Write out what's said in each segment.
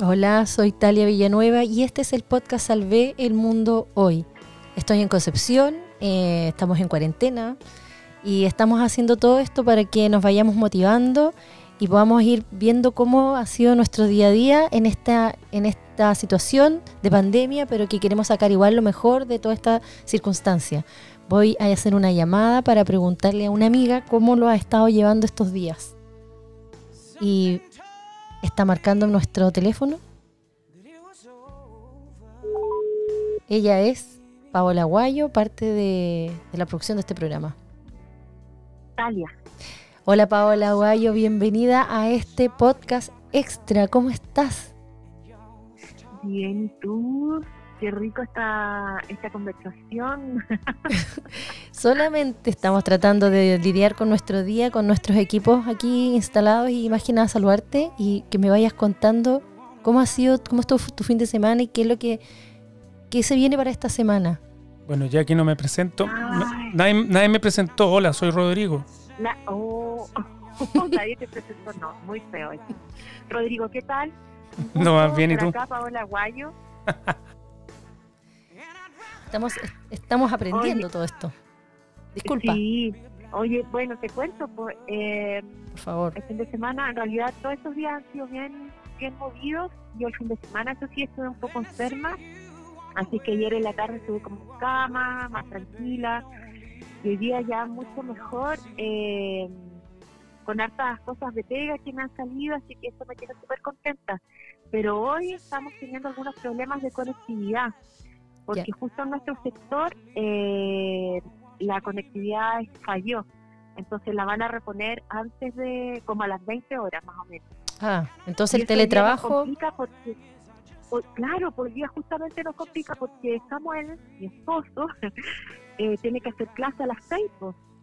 Hola, soy Talia Villanueva y este es el podcast Salvé el Mundo Hoy. Estoy en Concepción, eh, estamos en cuarentena y estamos haciendo todo esto para que nos vayamos motivando y podamos ir viendo cómo ha sido nuestro día a día en esta, en esta situación de pandemia, pero que queremos sacar igual lo mejor de toda esta circunstancia. Voy a hacer una llamada para preguntarle a una amiga cómo lo ha estado llevando estos días. Y está marcando nuestro teléfono. Ella es Paola Guayo, parte de, la producción de este programa. Talia. Hola Paola Guayo, bienvenida a este podcast extra. ¿Cómo estás? Bien, ¿y tú? Qué rico esta, esta conversación. Solamente estamos tratando de lidiar con nuestro día, con nuestros equipos aquí instalados y imagina saludarte y que me vayas contando cómo ha sido, cómo estuvo tu fin de semana y qué es lo que qué se viene para esta semana. Bueno, ya que no me presento, nadie, me presentó. Hola, soy Rodrigo. oh, nadie te presentó, no, muy feo. Rodrigo, ¿qué tal? No, más bien, ¿y tú? Acá, Paola Guayo. Estamos, estamos aprendiendo todo esto. Disculpa. Sí, oye, bueno, te cuento, por, eh, por favor. El fin de semana, en realidad, todos estos días han sido bien, bien movidos. Yo el fin de semana, eso sí, estuve un poco enferma. Así que ayer en la tarde estuve como en cama, más tranquila. Y hoy día ya mucho mejor. Eh, con hartas cosas de pega que me han salido, así que eso me tiene súper contenta. Pero hoy estamos teniendo algunos problemas de conectividad porque justo en nuestro sector eh, la conectividad falló. Entonces la van a reponer antes de, como a las 20 horas más o menos. Ah, entonces el teletrabajo... Porque, claro, por día justamente nos complica porque Samuel, mi esposo, eh, tiene que hacer clase a las 6.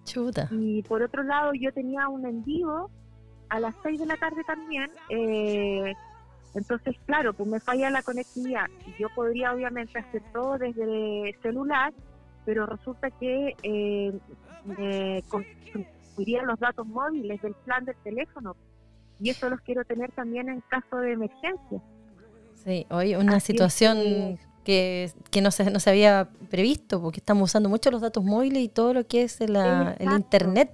Chuta. Y por otro lado yo tenía un en vivo a las 6 de la tarde también, eh, entonces, claro, pues me falla la conectividad. Yo podría obviamente hacer todo desde el celular, pero resulta que eh, consumirían los datos móviles del plan del teléfono. Y eso los quiero tener también en caso de emergencia. Sí, hoy una situación que, que, no, se, no se había previsto, porque estamos usando mucho los datos móviles y todo lo que es el Internet.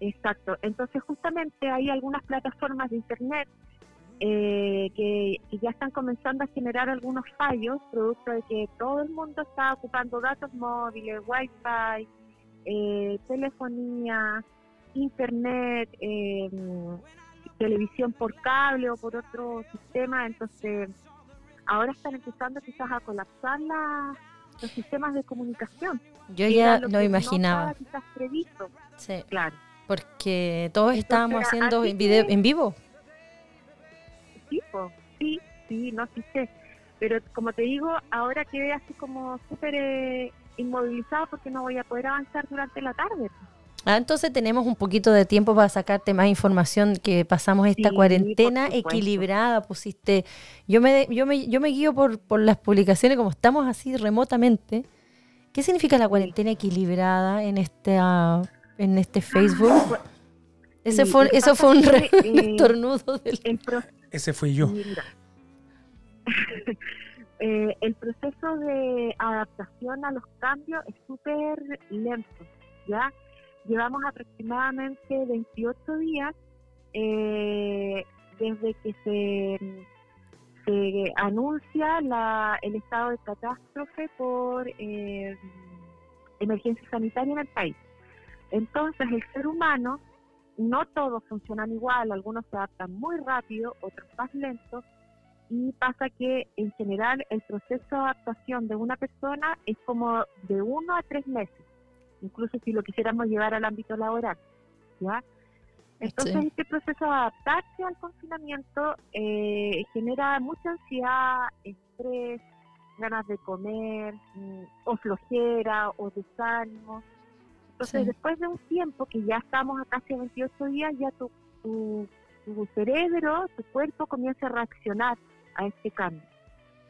Exacto. Entonces, justamente hay algunas plataformas de Internet eh, que, ya están comenzando a generar algunos fallos, producto de que todo el mundo está ocupando datos móviles, wifi, eh, telefonía, internet, eh, televisión por cable o por otro sistema, entonces ahora están empezando quizás a colapsar los sistemas de comunicación. Yo ya lo, imaginaba. quizás previsto. Sí, claro. Porque todos estábamos haciendo en, video, en vivo sí, sí, no, sé. Pero como te digo, ahora quedé así como súper eh, inmovilizada porque no voy a poder avanzar durante la tarde. Ah, entonces tenemos un poquito de tiempo para sacarte más información que pasamos esta cuarentena equilibrada, pusiste. Yo me, yo me, yo me guío por, por las publicaciones como estamos así remotamente. ¿Qué significa la cuarentena equilibrada en este en este Facebook? Ese fue, eso fue un, estornudo del... Ese fui yo. Eh, el proceso de adaptación a los cambios es súper lento, ¿ya? Llevamos aproximadamente 28 días eh, desde que se, se anuncia la, el estado de catástrofe por eh, emergencia sanitaria en el país. Entonces, el ser humano no todos funcionan igual, algunos se adaptan muy rápido, otros más lentos, y pasa que en general el proceso de adaptación de una persona es como de uno a tres meses, incluso si lo quisiéramos llevar al ámbito laboral, ¿ya? Entonces este proceso de adaptarse al confinamiento eh, genera mucha ansiedad, estrés, ganas de comer, mm, o flojera, o desánimo, entonces, después de un tiempo que ya estamos a casi 28 días, ya tu, tu, cerebro, tu cuerpo comienza a reaccionar a este cambio.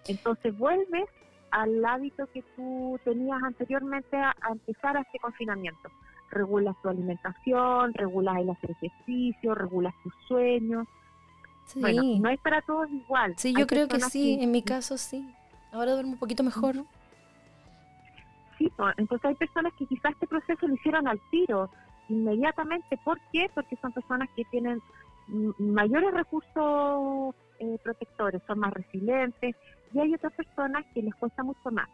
Entonces, vuelves al hábito que tú tenías anteriormente a, empezar a este confinamiento. Regulas tu alimentación, regulas el hacer ejercicio, regulas tus sueños. Bueno, no es para todos igual. Sí, yo creo que sí, en mi caso sí. Ahora duermo un poquito mejor. Entonces hay personas que quizás este proceso lo hicieron al tiro, inmediatamente. ¿Por qué? Porque son personas que tienen mayores recursos eh, protectores, son más resilientes, y hay otras personas que les cuesta mucho más.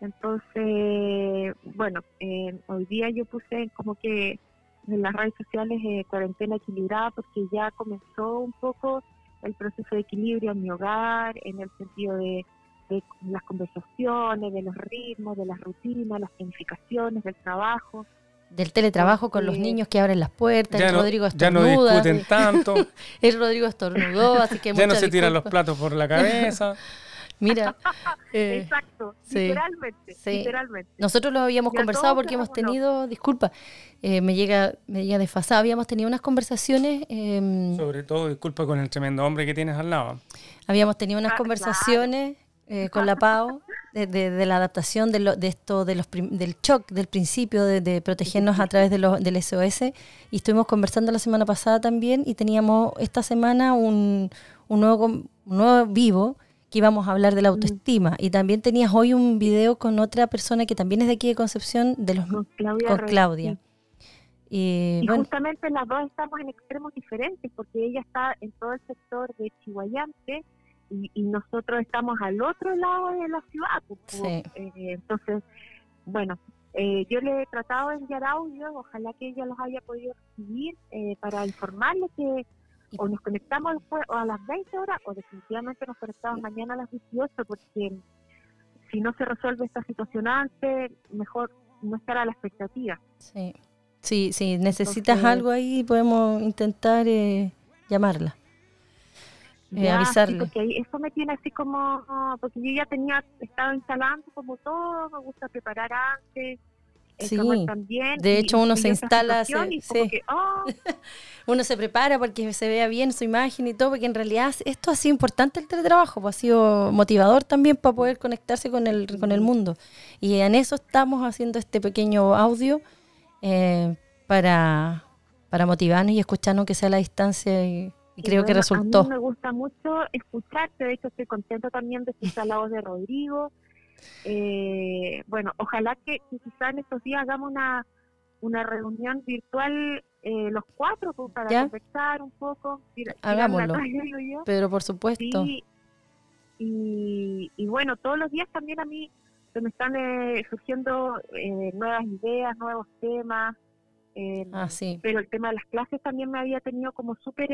Entonces, bueno, eh, hoy día yo puse como que en las redes sociales eh, cuarentena equilibrada porque ya comenzó un poco el proceso de equilibrio en mi hogar, en el sentido de, las conversaciones, de los ritmos, de las rutinas, las planificaciones, del trabajo. Del teletrabajo con los niños que abren las puertas, ya el no, Rodrigo Ya no discuten tanto. el Rodrigo estornudó, así que Ya no se tiran los platos por la cabeza. Mira. Eh, Exacto, literalmente, literalmente. Nosotros lo habíamos conversado porque hemos tenido, disculpa, eh, me llega me llega desfasada, habíamos tenido unas conversaciones. Em, Sobre todo, disculpa con el tremendo hombre que tienes al lado. Habíamos tenido unas ah, conversaciones eh, con la PAO de, la adaptación de, lo, de esto, de los del shock del principio de, protegernos a través de del SOS y estuvimos conversando la semana pasada también y teníamos esta semana un, un nuevo, un nuevo vivo que íbamos a hablar de la mm. autoestima. Y también tenías hoy un video con otra persona que también es de aquí de Concepción, de los con Claudia. Y, justamente las dos estamos en extremos diferentes, porque ella está en todo el sector de Chihuayante y, nosotros estamos al otro lado de la ciudad. Pues, pues, eh, entonces, bueno, eh, yo le he tratado de enviar audio, ojalá que ella los haya podido recibir eh, para informarle que o nos conectamos después, o a las 20 horas o definitivamente nos conectamos mañana a las 18 porque si no se resuelve esta situación antes, mejor no estar a la expectativa. Sí, sí, sí, necesitas algo ahí, podemos intentar eh, llamarla. Eh, avisarle. porque eso me tiene así como, porque yo ya tenía, estaba instalando como todo, me gusta preparar antes, Sí, de hecho uno se instala, ¡oh! uno se prepara porque se vea bien su imagen y todo, porque en realidad esto ha sido importante el teletrabajo, pues ha sido motivador también para poder conectarse con el, con el mundo. Y en eso estamos haciendo este pequeño audio eh, para, para motivarnos y escucharnos que sea a la distancia y, creo que resultó. A mí me gusta mucho escucharte, de hecho estoy contento también de escuchar la voz de Rodrigo, eh, bueno, ojalá que, quizá en estos días hagamos una, una reunión virtual eh, los cuatro pues, para conversar un poco. Hagámoslo. pero por supuesto. y, y, bueno, todos los días también a mí se me están eh, surgiendo eh, nuevas ideas, nuevos temas. Ah, sí. Pero el tema de las clases también me había tenido como súper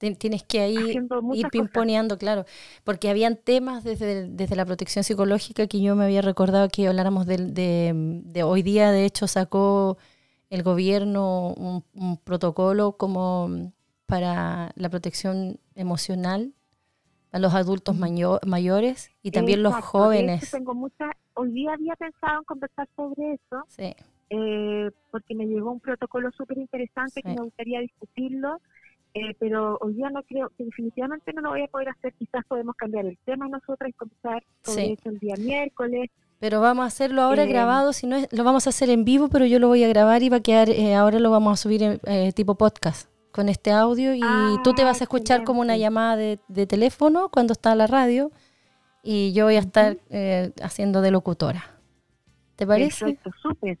Tienes que ahí ir pimponeando, claro, porque habían temas desde, desde la protección psicológica que yo me había recordado que habláramos de, de, hoy día, de hecho sacó el gobierno un, protocolo como para la protección emocional a los adultos mayores y también los jóvenes. Tengo mucha, hoy día había pensado en conversar sobre eso, sí. Eh, porque me llegó un protocolo súper interesante que me gustaría discutirlo eh, pero hoy día no creo que definitivamente no lo voy a poder hacer. Quizás podemos cambiar el tema nosotras y comenzar sobre el día miércoles. Pero vamos a hacerlo ahora eh, grabado, si no lo vamos a hacer en vivo, pero yo lo voy a grabar y va a quedar, eh, ahora lo vamos a subir en tipo podcast con este audio y tú te vas a escuchar como una llamada de, teléfono cuando está la radio y yo voy a estar haciendo de locutora. ¿Te parece? Perfecto, súper.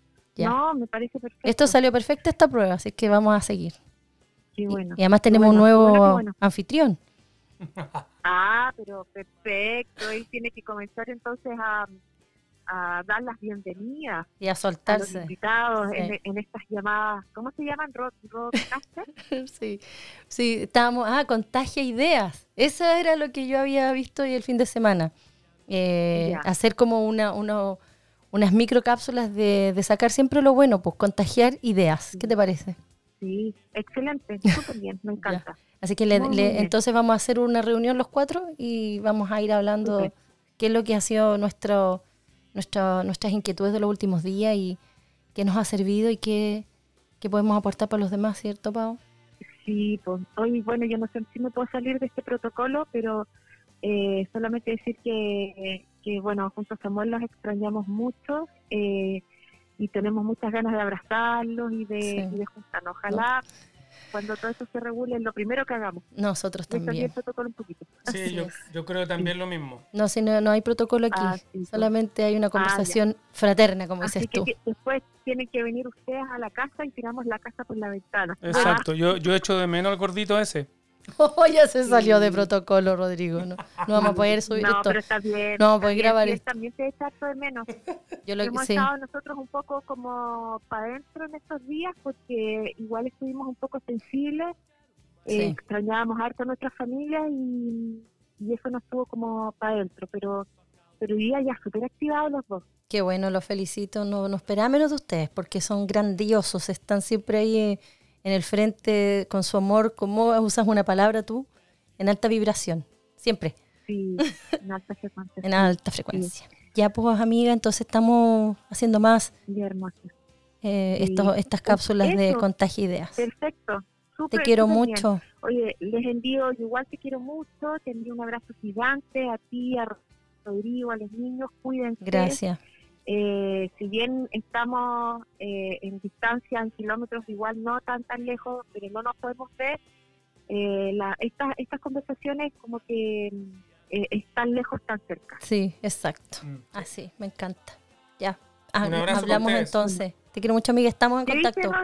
No, me parece perfecto. Esto salió perfecto esta prueba, así que vamos a seguir. Y además tenemos un nuevo anfitrión. Ah, pero perfecto. Él tiene que comenzar entonces a, dar las bienvenidas. Y a soltarse. A los invitados en, estas llamadas. ¿Cómo se llaman? ¿Rock, sí, sí, estábamos. Ah, contagia ideas. Eso era lo que yo había visto hoy el fin de semana. Eh, hacer como una, unas microcápsulas de, de sacar siempre lo bueno, pues contagiar ideas. ¿Qué te parece? Sí, excelente, súper bien, me encanta. Así que entonces vamos a hacer una reunión los cuatro y vamos a ir hablando qué es lo que ha sido nuestro, nuestra, nuestras inquietudes de los últimos días y qué nos ha servido y qué, podemos aportar para los demás, ¿cierto, Pau? Sí, pues hoy, bueno, yo no sé si me puedo salir de este protocolo, pero eh, solamente decir que, que, bueno, junto a Samuel los extrañamos mucho. Eh, y tenemos muchas ganas de abrazarlos y de, juntarnos. Ojalá cuando todo eso se regule, es lo primero que hagamos. Nosotros también. un poquito. Sí, Así yo, yo creo también lo mismo. No, si no, no hay protocolo aquí. Ah, sí, Solamente hay una ya. conversación fraterna, como Así dices que tú. que después tienen que venir ustedes a la casa y tiramos la casa por la ventana. Exacto, yo, yo echo de menos al gordito ese. Oh, ya se salió de protocolo, Rodrigo. No, no vamos a poder subir no, esto. pero está bien. No vamos a poder grabar esto. También se echa de menos. Yo lo Hemos sí. estado nosotros un poco como para adentro en estos días porque igual estuvimos un poco sensibles, eh, Sí. extrañábamos harto a nuestras familias y, y eso nos estuvo como para adentro, pero pero hoy día ya súper activados los dos. Qué bueno, los felicito. No, no esperaba menos de ustedes porque son grandiosos. Están siempre ahí eh, en el frente con su amor. ¿Cómo usas una palabra tú? En alta vibración. Siempre. Sí, en alta frecuencia. En alta frecuencia. Ya, pues, amiga, entonces estamos haciendo más eh, Sí. estos- estas cápsulas de contagio ideas. Perfecto. Te súper, quiero bien. mucho. Oye, les envío, igual te quiero mucho, te envío un abrazo gigante a ti, a Rodrigo, a los niños, cuídense. Gracias. Eh, si bien estamos eh, en distancia, en kilómetros, igual no tan tan lejos, pero no nos podemos ver, eh, la, estas estas conversaciones como que mm, eh, están lejos, tan cerca. Sí, exacto. Mm. Así, me encanta. Ya. Ah, para hablamos entonces. Te quiero mucho, amiga. Estamos en ¿Qué dice contacto.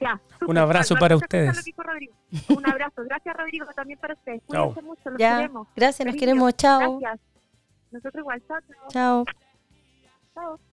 Ya, Un abrazo para ustedes. Un abrazo. Gracias, Rodrigo, también para ustedes. Cuídense mucho, los Ya. queremos. Gracias, nos queremos. Chao. Gracias. Nosotros igual. Chao, chao. Chao. Chao.